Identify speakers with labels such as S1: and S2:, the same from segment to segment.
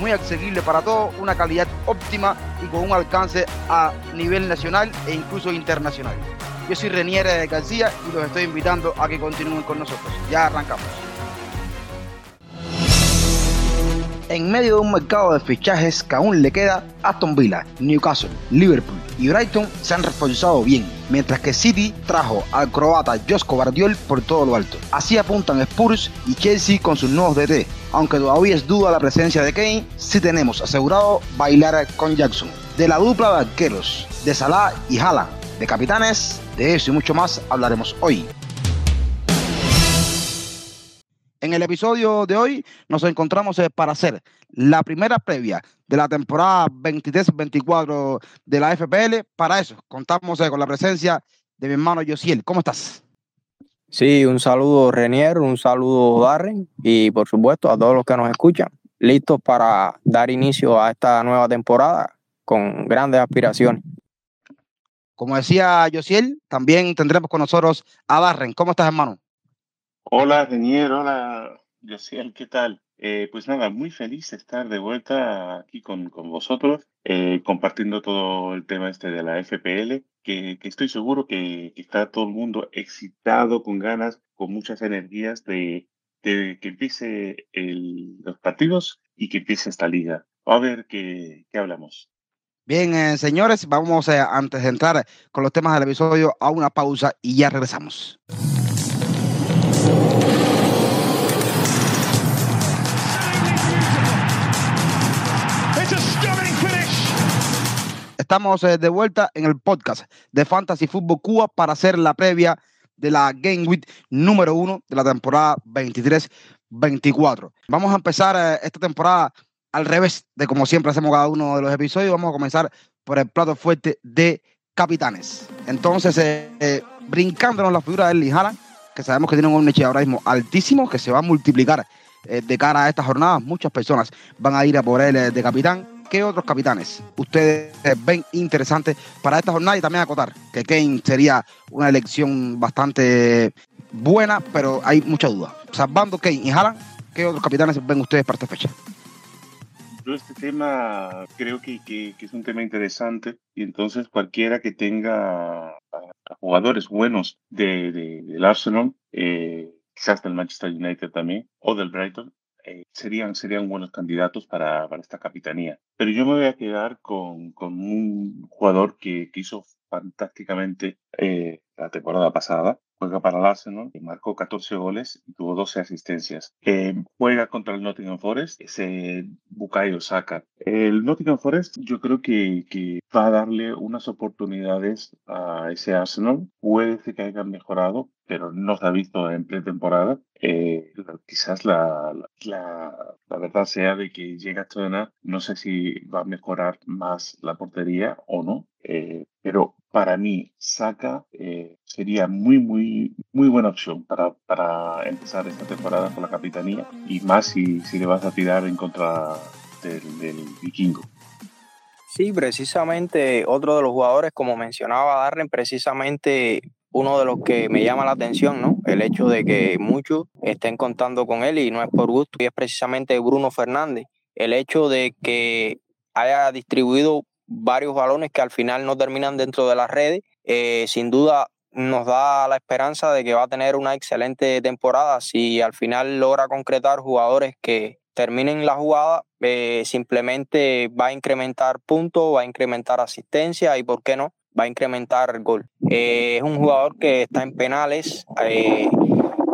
S1: muy accesibles para todos, una calidad óptima y con un alcance a nivel nacional e incluso internacional. Yo soy Renier García y los estoy invitando a que continúen con nosotros. Ya arrancamos. En medio de un mercado de fichajes que aún le queda, Aston Villa, Newcastle, Liverpool y Brighton se han reforzado bien, mientras que City trajo al croata Josko Bardiol por todo lo alto. Así apuntan Spurs y Chelsea con sus nuevos DT, aunque todavía es duda la presencia de Kane, sí tenemos asegurado bailar con Jackson. De la dupla de arqueros, de Salah y Haaland, de capitanes, de eso y mucho más hablaremos hoy. En el episodio de hoy nos encontramos eh, para hacer la primera previa de la temporada 23-24 de la FPL. Para eso contamos eh, con la presencia de mi hermano Josiel. ¿Cómo estás?
S2: Sí, un saludo Renier, un saludo Darren y por supuesto a todos los que nos escuchan. Listos para dar inicio a esta nueva temporada con grandes aspiraciones.
S1: Como decía Josiel, también tendremos con nosotros a Darren. ¿Cómo estás, hermano?
S3: Hola, Renier, hola, Josiel, ¿qué tal? Eh, pues nada, muy feliz de estar de vuelta aquí con, con vosotros, eh, compartiendo todo el tema este de la FPL, que, que estoy seguro que, que, está todo el mundo excitado, con ganas, con muchas energías de, de que empiece el, los partidos y que empiece esta liga. A ver qué, qué hablamos.
S1: Bien, eh, señores, vamos eh, antes de entrar con los temas del episodio a una pausa y ya regresamos. Estamos eh, de vuelta en el podcast de Fantasy Football Cuba para hacer la previa de la Game Week número uno de la temporada 23-24. Vamos a empezar eh, esta temporada al revés de como siempre hacemos cada uno de los episodios. Vamos a comenzar por el plato fuerte de capitanes. Entonces, eh, brincándonos la figura de Erling Haaland, que sabemos que tiene un ownership ahora mismo altísimo, que se va a multiplicar de cara a esta jornada. Muchas personas van a ir a por él de capitán. ¿Qué otros capitanes ustedes ven interesantes para esta jornada? Y también acotar que Kane sería una elección bastante buena, pero hay mucha duda. Salvando Kane y Haaland, ¿qué otros capitanes ven ustedes para esta fecha?
S3: Yo este tema creo que, es un tema interesante y entonces cualquiera que tenga jugadores buenos de, del Arsenal, eh, quizás del Manchester United también, o del Brighton, eh, serían, serían buenos candidatos para, para, esta capitanía. Pero yo me voy a quedar con, con un jugador que, que hizo fantásticamente eh, la temporada pasada. Juega para el Arsenal, y marcó 14 goles y tuvo 12 asistencias. Eh, juega contra el Nottingham Forest, ese Bukayo Saka. El Nottingham Forest yo creo que, que, va a darle unas oportunidades a ese Arsenal. Puede que hayan mejorado, pero no se ha visto en pretemporada. Eh, quizás la, la, la, verdad sea de que llega a estrenar, no sé si va a mejorar más la portería o no, eh, pero para mí Saka eh, sería muy, muy, muy buena opción para, para empezar esta temporada con la capitanía y más si, si le vas a tirar en contra del, del vikingo.
S2: Sí, precisamente otro de los jugadores, como mencionaba Darren, precisamente uno de los que me llama la atención, ¿no? El hecho de que muchos estén contando con él y no es por gusto, y es precisamente Bruno Fernández. El hecho de que haya distribuido varios balones que al final no terminan dentro de las redes, eh, sin duda nos da la esperanza de que va a tener una excelente temporada si al final logra concretar jugadores que terminen la jugada, eh, simplemente va a incrementar puntos, va a incrementar asistencia y, ¿por qué no?, va a incrementar el gol. Eh, es un jugador que está en penales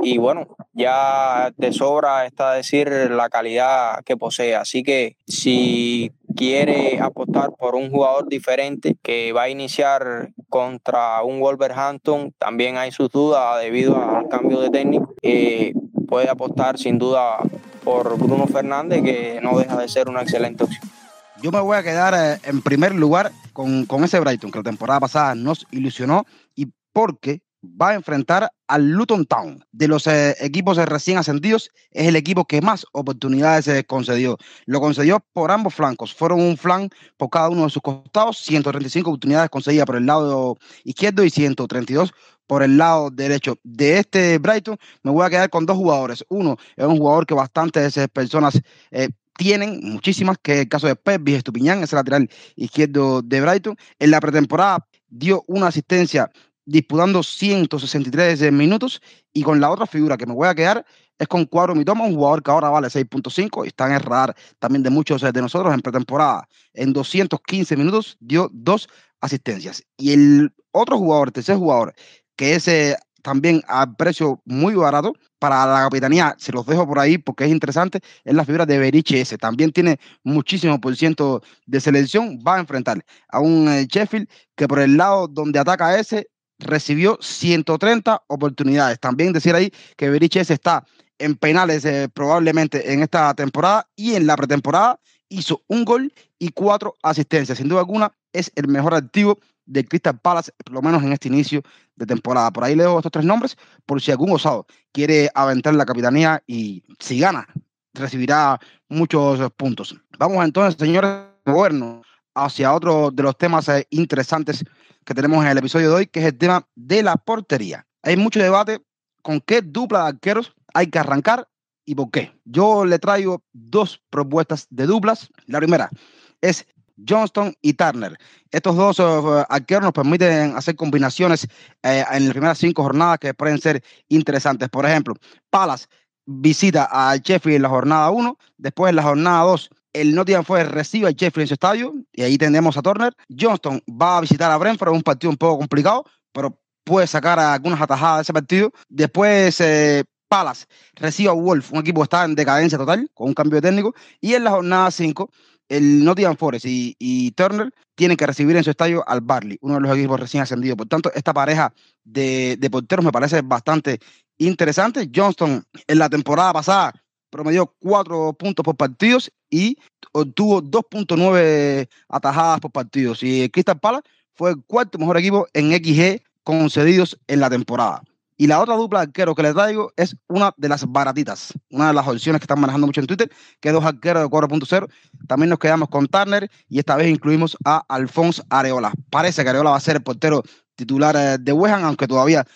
S2: y bueno, ya de sobra está decir la calidad que posee. Así que si quiere apostar por un jugador diferente que va a iniciar contra un Wolverhampton, también hay sus dudas debido al cambio de técnico. Puede apostar sin duda por Bruno Fernández, que no deja de ser una excelente opción.
S1: Yo me voy a quedar eh, en primer lugar con, con ese Brighton que la temporada pasada nos ilusionó y porque va a enfrentar al Luton Town. De los eh, equipos recién ascendidos, es el equipo que más oportunidades se concedió. Lo concedió por ambos flancos. Fueron un flan por cada uno de sus costados, 135 oportunidades concedidas por el lado izquierdo y 132 por el lado derecho. De este Brighton me voy a quedar con dos jugadores. Uno es un jugador que bastantes eh, personas eh, tienen, muchísimas, que es el caso de Pep Estupiñán, ese lateral izquierdo de Brighton. En la pretemporada dio una asistencia disputando 163 minutos y con la otra figura que me voy a quedar es con Cuadro Mitoma, un jugador que ahora vale 6.5 y está en el radar también de muchos de nosotros en pretemporada. En 215 minutos dio dos asistencias. Y el otro jugador, tercer jugador, que es eh, también a precio muy barato para la capitanía, se los dejo por ahí porque es interesante, es la figura de Beriche ese. También tiene muchísimo por ciento de selección, va a enfrentar a un eh, Sheffield que por el lado donde ataca ese recibió 130 oportunidades. También decir ahí que Beriches está en penales eh, probablemente en esta temporada y en la pretemporada hizo un gol y cuatro asistencias. Sin duda alguna es el mejor activo de Crystal Palace, por lo menos en este inicio de temporada. Por ahí leo estos tres nombres por si algún osado quiere aventar la capitanía y si gana recibirá muchos puntos. Vamos entonces, señores, movernos hacia otro de los temas eh, interesantes que tenemos en el episodio de hoy, que es el tema de la portería. Hay mucho debate con qué dupla de arqueros hay que arrancar y por qué. Yo le traigo dos propuestas de duplas. La primera es Johnston y Turner. Estos dos uh, arqueros nos permiten hacer combinaciones eh, en las primeras cinco jornadas que pueden ser interesantes. Por ejemplo, Palas visita a Sheffield en la jornada 1, después en la jornada 2 el Nottingham fue recibe a Jeffrey en su estadio y ahí tendremos a Turner. Johnston va a visitar a Brentford, un partido un poco complicado, pero puede sacar algunas atajadas de ese partido. Después eh, Palace recibe a Wolf, un equipo que está en decadencia total, con un cambio de técnico. Y en la jornada 5, el Nottingham Forest y, Turner tienen que recibir en su estadio al Barley, uno de los equipos recién ascendidos. Por tanto, esta pareja de, de porteros me parece bastante interesante. Johnston en la temporada pasada promedió cuatro puntos por partidos y obtuvo 2.9 atajadas por partidos. Y Crystal Palace fue el cuarto mejor equipo en XG concedidos en la temporada. Y la otra dupla de arqueros que les traigo es una de las baratitas, una de las opciones que están manejando mucho en Twitter, que dos arqueros de 4.0. También nos quedamos con Turner y esta vez incluimos a Alfonso Areola. Parece que Areola va a ser el portero titular eh, de West aunque todavía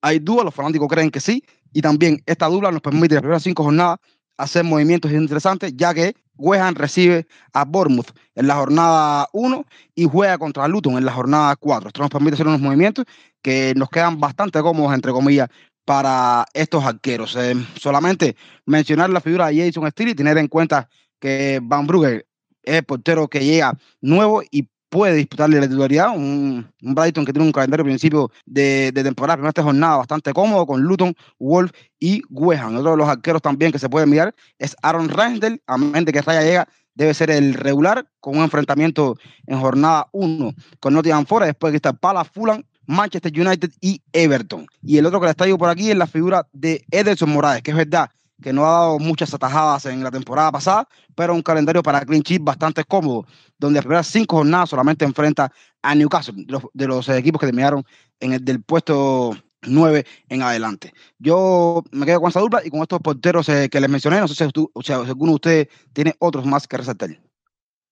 S1: hay dudas, los fanáticos creen que sí. Y también esta dupla nos permite las primeras cinco jornadas hacer movimientos interesantes, ya que West recibe a Bournemouth en la jornada 1 y juega contra Luton en la jornada 4. Esto nos permite hacer unos movimientos que nos quedan bastante cómodos, entre comillas, para estos arqueros. Eh, solamente mencionar la figura de Jason Steele y tener en cuenta que Van Brugge es el portero que llega nuevo y puede disputarle la titularidad. Un, Brighton que tiene un calendario principio de, de temporada, primera esta jornada bastante cómodo con Luton, Wolf y Wehan. Otro de los arqueros también que se puede mirar es Aaron Ramsdale, a mente que Raya llega debe ser el regular con un enfrentamiento en jornada 1 con Nottingham Forest, después que está Palace, Fulham, Manchester United y Everton. Y el otro que les traigo por aquí es la figura de Ederson Morales, que es verdad, que no ha dado muchas atajadas en la temporada pasada, pero un calendario para Green Chip bastante cómodo, donde las primeras cinco jornadas solamente enfrenta a Newcastle, de los, equipos que terminaron en el del puesto 9 en adelante. Yo me quedo con esa dupla y con estos porteros eh, que les mencioné. No sé si, o sea, si alguno de ustedes tiene otros más que resaltar.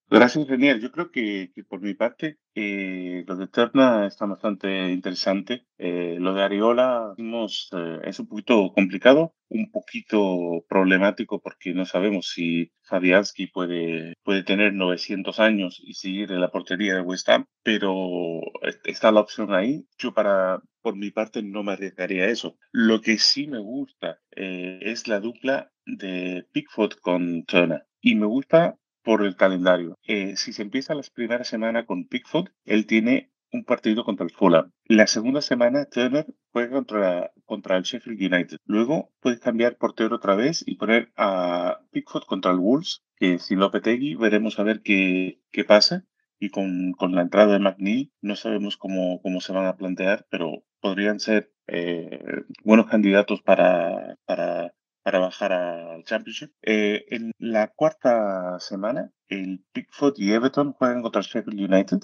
S3: Gracias, Daniel. Yo creo que, por mi parte, eh, lo de Terna está bastante interesante. Eh, lo de Ariola eh, es un poquito complicado, un poquito problemático porque no sabemos si Fabianski puede, puede tener 900 años y seguir en la portería de West Ham, pero está la opción ahí. Yo para, por mi parte no me arriesgaría a eso. Lo que sí me gusta es la dupla de Pickford con Turner. Y me gusta por el calendario. Eh, si se empieza la primera semana con Pickford, él tiene un partido contra el Fulham. La segunda semana, Turner juega contra, contra el Sheffield United. Luego puedes cambiar portero otra vez y poner a Pickford contra el Wolves, que sin Lopetegui veremos a ver qué, qué pasa. Y con, con la entrada de McNeil no sabemos cómo, cómo se van a plantear, pero podrían ser eh, buenos candidatos para, para para bajar al Championship. Eh, en la cuarta semana, el Pickford y Everton juegan contra el Sheffield United.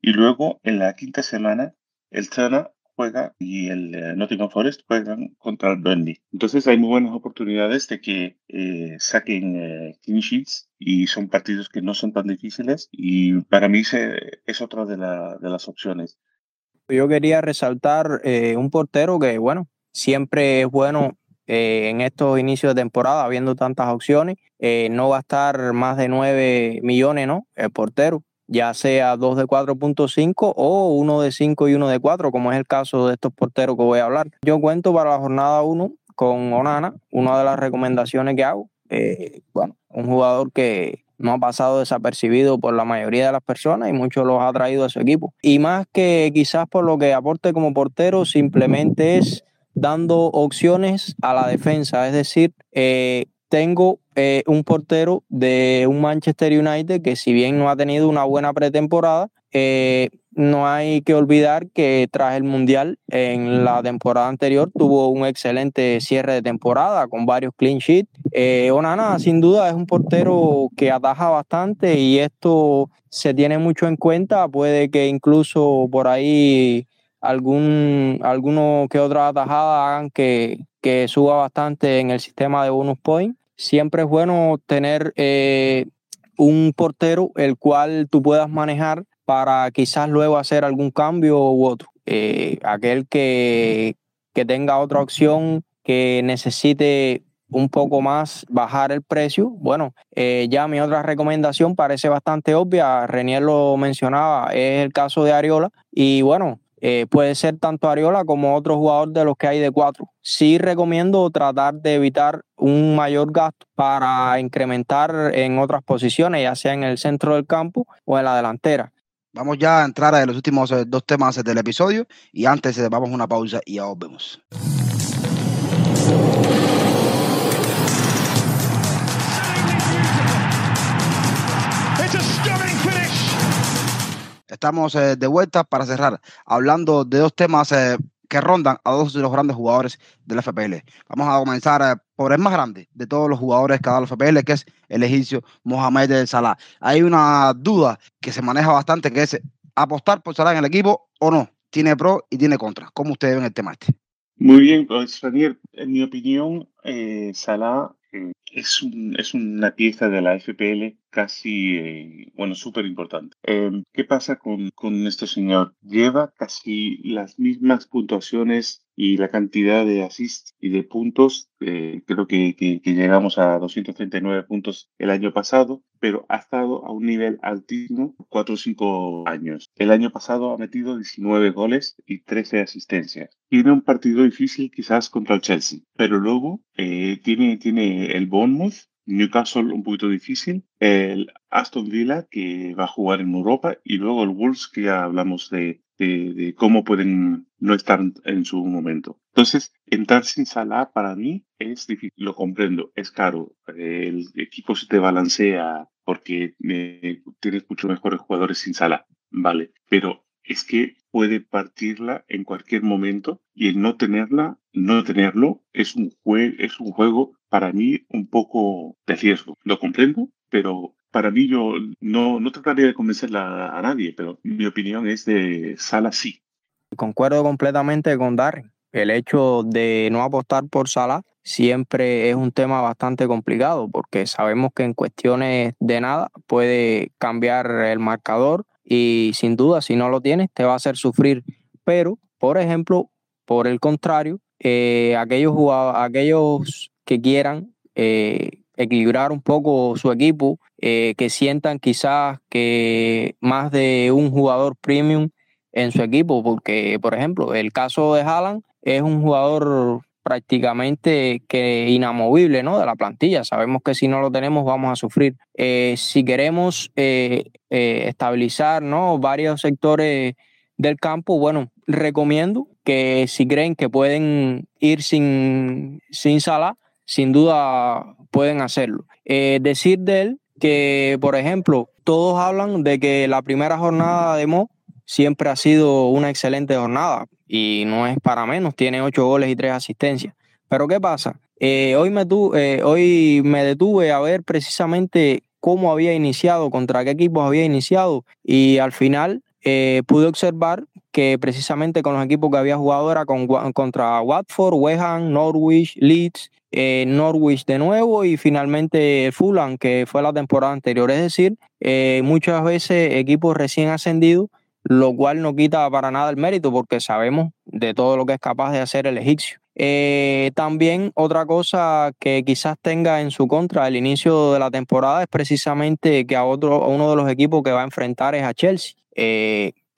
S3: Y luego, en la quinta semana, el Turner juega y el eh, Nottingham Forest juegan contra el Burnley. Entonces hay muy buenas oportunidades de que eh, saquen eh, clean sheets y son partidos que no son tan difíciles y para mí se, es otra de, la, de, las opciones.
S2: Yo quería resaltar un portero que, bueno, siempre es bueno en estos inicios de temporada, habiendo tantas opciones, no va más de 9 millones, ¿no? El portero ya sea dos de 4.5 o uno de 5 y uno de 4, como es el caso de estos porteros que voy a hablar. Yo cuento para la jornada 1 con Onana, una de las recomendaciones que hago. Eh, bueno, un jugador que no ha pasado desapercibido por la mayoría de las personas y muchos los ha traído a su equipo. Y más que quizás por lo que aporte como portero, simplemente es dando opciones a la defensa, es decir, eh, tengo eh, un portero de un Manchester United que si bien no ha tenido una buena pretemporada, eh, no hay que olvidar que tras el Mundial en la temporada anterior tuvo un excelente cierre de temporada con varios clean sheets. Eh, Onana sin duda es un portero que ataja bastante y esto se tiene mucho en cuenta. Puede que incluso por ahí algún, alguno que otra atajada hagan que, que suba bastante en el sistema de bonus point siempre es bueno tener eh, un portero el cual tú puedas manejar para quizás luego hacer algún cambio u otro. Eh, aquel que, que tenga otra opción que necesite un poco más bajar el precio. Bueno, eh, ya mi otra recomendación parece bastante obvia, Renier lo mencionaba, es el caso de Ariola. Y bueno, eh, puede ser tanto Ariola como otro jugador de los que hay de cuatro. Sí recomiendo tratar de evitar un mayor gasto para incrementar en otras posiciones, ya sea en el centro del campo o en la delantera.
S1: Vamos ya a entrar a los últimos eh, dos temas del episodio y antes eh, vamos a una pausa y ya volvemos. Estamos eh, de vuelta para cerrar, hablando de dos temas eh, que rondan a dos de los grandes jugadores del FPL. Vamos a comenzar eh, por el más grande de todos los jugadores que ha dado el FPL, que es el egipcio Mohamed Salah. Hay una duda que se maneja bastante, que es apostar por Salah en el equipo o no. Tiene pro y tiene contra. ¿Cómo ustedes ven el tema este?
S3: Muy bien, pues Daniel, en mi opinión, Salah es, es una pieza de la FPL casi, eh, bueno, súper importante. Em, ¿Qué pasa con, con este señor? Lleva casi las mismas puntuaciones y la cantidad de assists y de puntos, eh, creo que, que, llegamos a 239 puntos el año pasado, pero ha estado a un nivel altísimo 4 o 5 años. El año pasado ha metido 19 goles y 13 asistencias. Tiene un partido difícil quizás contra el Chelsea, pero luego eh, tiene, tiene el Bournemouth, Newcastle un poquito difícil, el Aston Villa que va a jugar en Europa y luego el Wolves que ya hablamos de, de, cómo pueden no estar en su momento. Entonces, entrar sin Salah para mí es difícil, lo comprendo, es caro, el equipo se te balancea porque eh, tienes muchos mejores jugadores sin Salah, vale, pero es que puede partirla en cualquier momento y el no tenerla, no tenerlo, es un, es un juego para mí un poco de riesgo. Lo comprendo, pero para mí yo no, no trataría de convencer a, nadie, pero mi opinión es de Sala sí.
S2: Concuerdo completamente con Darren. El hecho de no apostar por Sala siempre es un tema bastante complicado porque sabemos que en cuestiones de nada puede cambiar el marcador y sin duda si no lo tienes te va a hacer sufrir. Pero, por ejemplo, por el contrario, eh, aquellos, aquellos que quieran eh, equilibrar un poco su equipo, eh, que sientan quizás que más de un jugador premium en su equipo, porque por ejemplo el caso de Haaland es un jugador prácticamente que inamovible ¿no? de la plantilla. Sabemos que si no lo tenemos vamos a sufrir. Eh, si queremos estabilizar ¿no? varios sectores del campo, bueno, recomiendo que si creen que pueden ir sin, sin sala, sin duda pueden hacerlo. Eh, decir de él que, por ejemplo, todos hablan de que la primera jornada de Mo siempre ha sido una excelente jornada y no es para menos, tiene ocho goles y tres asistencias. Pero ¿qué pasa? hoy, me hoy me detuve a ver precisamente cómo había iniciado, contra qué equipos había iniciado y al final pude observar que precisamente con los equipos que había jugado era con, contra Watford, West Ham, Norwich, Leeds, eh, Norwich de nuevo y finalmente Fulham, que fue la temporada anterior. Es decir, eh, muchas veces equipos recién ascendidos, lo cual no quita para nada el mérito porque sabemos de todo lo que es capaz de hacer el egipcio. Eh, también otra cosa que quizás tenga en su contra el inicio de la temporada es precisamente que a otro, a uno de los equipos que va a enfrentar es a Chelsea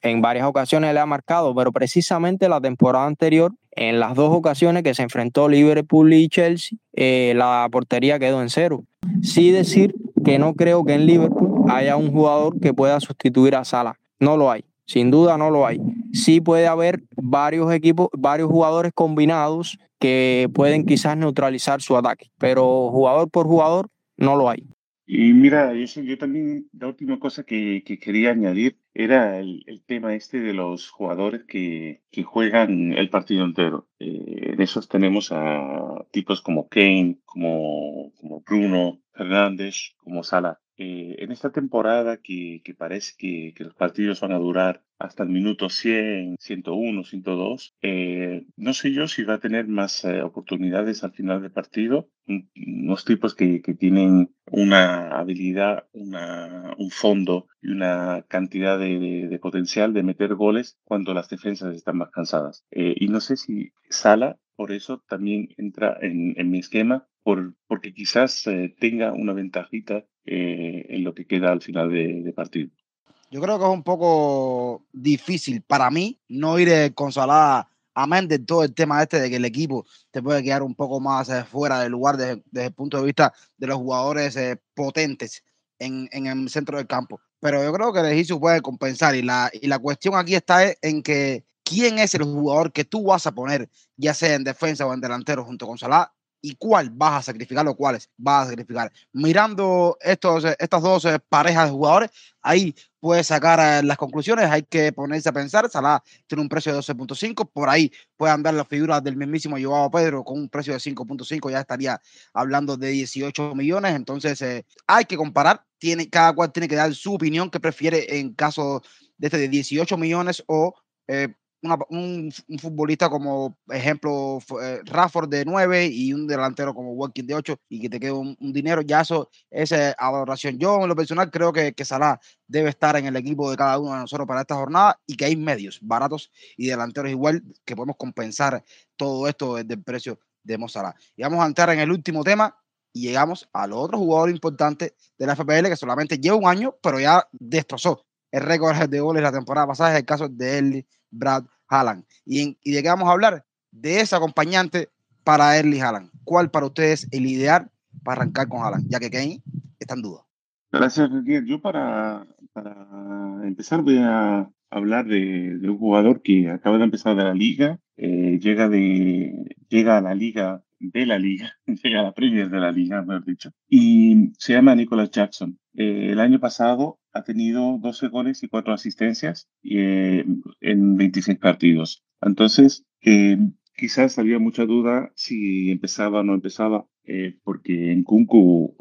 S2: en varias ocasiones le ha marcado, pero precisamente la temporada anterior, en las dos ocasiones que se enfrentó Liverpool y Chelsea, eh, la portería quedó en cero. Sí decir que no creo que en Liverpool haya un jugador que pueda sustituir a Salah. No lo hay. Sin duda no lo hay. Sí puede haber varios equipos, varios jugadores combinados que pueden quizás neutralizar su ataque, pero jugador por jugador no lo hay.
S3: Y mira, yo también, la última cosa que, que quería añadir era el, tema este de los jugadores que, que juegan el partido entero. Eh, en esos tenemos a tipos como Kane, como, como Bruno Fernández, como Salah. Eh, en esta temporada que, parece que, los partidos van a durar hasta el minuto 100, 101, 102, eh, no sé yo si va a tener más eh, oportunidades al final del partido. Unos tipos que, tienen una habilidad, un fondo y una cantidad de, potencial de meter goles cuando las defensas están más cansadas. y no sé si Sala por eso también entra en, en mi esquema, por, porque quizás tenga una ventajita eh, en lo que queda al final de, partido.
S1: Yo creo que es un poco difícil para mí no ir eh, con Salah, amén de todo el tema este de que el equipo te puede quedar un poco más eh, fuera del lugar desde, el punto de vista de los jugadores potentes en, en, el centro del campo. Pero yo creo que el ejercicio puede compensar y la, y la cuestión aquí está en que quién es el jugador que tú vas a poner, ya sea en defensa o en delantero junto con Salah, y cuál vas a sacrificar o cuáles vas a sacrificar. Mirando estos, estas dos eh, parejas de jugadores, ahí puedes sacar eh, las conclusiones, hay que ponerse a pensar, Salah tiene un precio de 12.5, por ahí pueden ver las figuras del mismísimo Joao Pedro con un precio de 5.5, ya estaría hablando de 18 millones, entonces eh, hay que comparar, tiene, cada cual tiene que dar su opinión que prefiere en caso de este de 18 millones o un, futbolista como ejemplo eh, Rafford de 9 y un delantero como Watkins de 8 y que te quede un, dinero, ya eso es valoración. Yo en lo personal creo que, que Salah debe estar en el equipo de cada uno de nosotros para esta jornada y que hay medios baratos y delanteros igual que podemos compensar todo esto desde el precio de Mozart. Y vamos a entrar en el último tema y llegamos al otro jugador importante de la FPL que solamente lleva un año, pero ya destrozó el récord de goles la temporada pasada, es el caso de Erling Brad Haaland. ¿Y, ¿Y de qué vamos a hablar? De ese acompañante para Erling Haaland. ¿Cuál para ustedes el ideal para arrancar con Haaland? Ya que Kane está en duda.
S3: Gracias, Yo para, para empezar voy a hablar de, un jugador que acaba de empezar de la liga, eh, llega, de, llega a la liga de la liga, llega a la Premier de la liga, mejor dicho, y se llama Nicholas Jackson. Eh, el año pasado ha tenido 12 goles y 4 asistencias eh, en 26 partidos. Entonces, eh, quizás había mucha duda si empezaba o no empezaba, porque en Kunku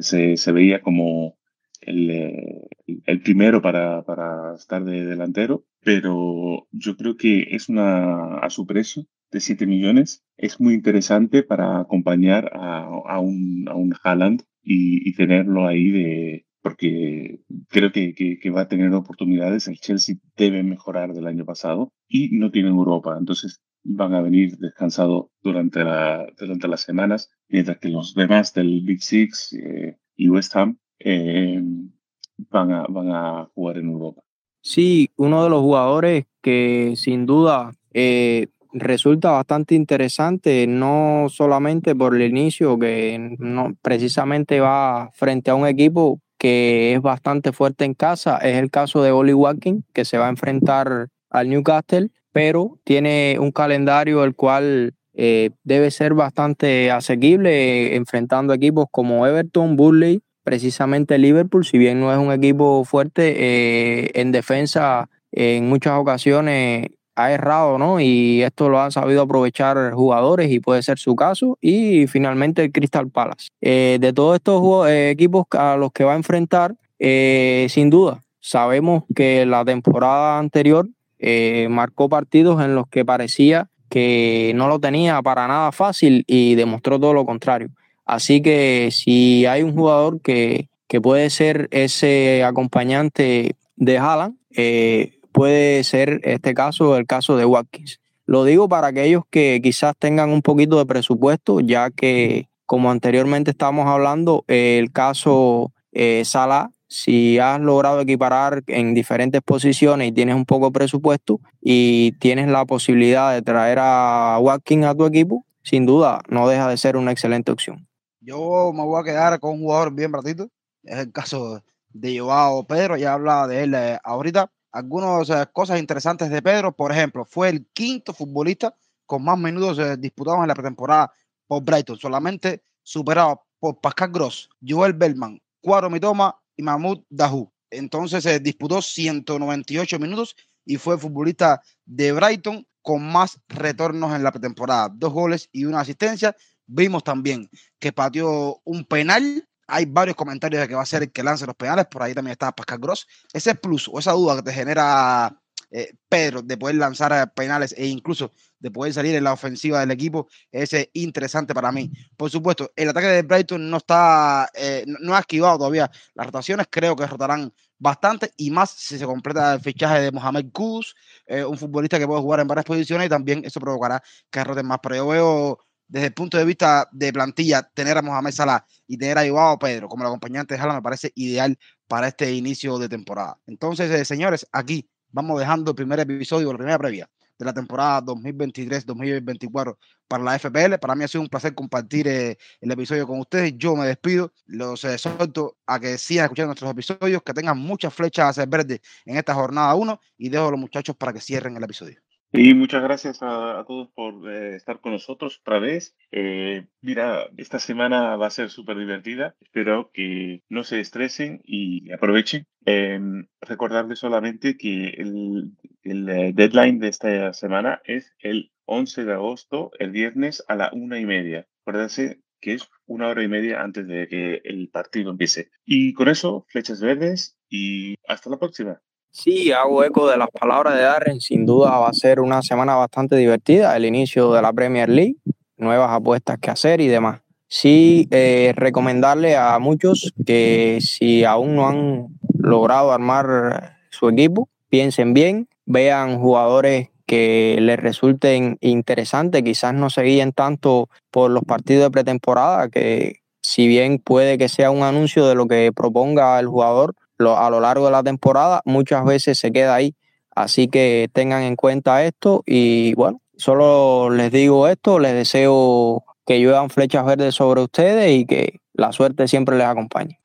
S3: se, se, veía como el, el primero para, para estar de delantero, pero yo creo que es una a su precio de 7 millones es muy interesante para acompañar a, a un, a un Haaland y, tenerlo ahí de porque creo que, que, va a tener oportunidades. El Chelsea debe mejorar del año pasado y no tiene Europa, entonces van a venir descansados durante, la, durante las semanas, mientras que los demás del Big Six eh, y West Ham eh, van, a, van a jugar en Europa.
S2: Sí, uno de los jugadores que sin duda eh, resulta bastante interesante, no solamente por el inicio, que no, precisamente va frente a un equipo que es bastante fuerte en casa, es el caso de Oli que se va a enfrentar al Newcastle, pero tiene un calendario el cual eh, debe ser bastante asequible, enfrentando equipos como Everton, Burley, precisamente Liverpool, si bien no es un equipo fuerte, eh, en defensa en muchas ocasiones ha errado, ¿no? Y esto lo han sabido aprovechar jugadores y puede ser su caso. Y finalmente el Crystal Palace. Eh, de todos estos eh, equipos a los que va a enfrentar, eh, sin duda, sabemos que la temporada anterior marcó partidos en los que parecía que no lo tenía para nada fácil y demostró todo lo contrario. Así que si hay un jugador que, que puede ser ese acompañante de Haaland, puede ser este caso el caso de Watkins. Lo digo para aquellos que quizás tengan un poquito de presupuesto, ya que como anteriormente estábamos hablando, el caso eh, Salah, si has logrado equiparar en diferentes posiciones y tienes un poco de presupuesto y tienes la posibilidad de traer a Watkins a tu equipo, sin duda no deja de ser una excelente opción.
S1: Yo me voy a quedar con un jugador bien ratito, es el caso de Joao Pedro, ya hablaba de él eh, ahorita algunas cosas interesantes de Pedro. Por ejemplo, fue el quinto futbolista con más minutos eh, disputados en la pretemporada por Brighton, solamente superado por Pascal Gross, Joel Bellman, Cuadro Mitoma y Mahmoud Dahu. Entonces se disputó 198 minutos y fue futbolista de Brighton con más retornos en la pretemporada, dos goles y una asistencia. Vimos también que pateó un penal hay varios comentarios de que va a ser el que lance los penales, por ahí también está Pascal Gross. Ese plus o esa duda que te genera eh, Pedro de poder lanzar eh, penales e incluso de poder salir en la ofensiva del equipo es eh, interesante para mí. Por supuesto, el ataque de Brighton no está, no ha esquivado todavía las rotaciones, creo que rotarán bastante y más si se completa el fichaje de Mohamed Kuz, un futbolista que puede jugar en varias posiciones y también eso provocará que roten más. Pero yo veo desde el punto de vista de plantilla, tener a Mohamed Salah y tener a Joao Pedro como el acompañante de Jala me parece ideal para este inicio de temporada. Entonces, eh, señores, aquí vamos dejando el primer episodio, la primera previa de la temporada 2023-2024 para la FPL. Para mí ha sido un placer compartir eh, el episodio con ustedes. Yo me despido, los eh, suelto a que sigan escuchando nuestros episodios, que tengan muchas flechas a hacer verde en esta jornada 1 y dejo a los muchachos para que cierren el episodio.
S3: Y muchas gracias a, todos por eh, estar con nosotros otra vez. Eh, mira, esta semana va a ser súper divertida. Espero que no se estresen y aprovechen. Em, recordarles solamente que el, eh, deadline de esta semana es el 11 de agosto, el viernes a la una y media. Acuérdense que es una hora y media antes de que el partido empiece. Y con eso, flechas verdes y hasta la próxima.
S2: Sí, hago eco de las palabras de Darren. Sin duda va a ser una semana bastante divertida, el inicio de la Premier League, nuevas apuestas que hacer y demás. Sí, eh, recomendarle a muchos que si aún no han logrado armar su equipo, piensen bien, vean jugadores que les resulten interesantes, quizás no se guíen tanto por los partidos de pretemporada, que si bien puede que sea un anuncio de lo que proponga el jugador, a lo largo de la temporada, muchas veces se queda ahí. Así que tengan en cuenta esto y bueno, solo les digo esto, les deseo que lluevan flechas verdes sobre ustedes y que la suerte siempre les acompañe.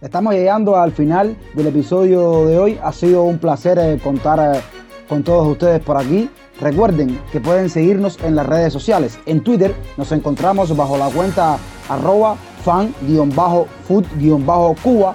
S1: Estamos llegando al final del episodio de hoy. Ha sido un placer eh, contar eh, con todos ustedes por aquí. Recuerden que pueden seguirnos en las redes sociales. En Twitter nos encontramos bajo la cuenta arroba fan-food-cuba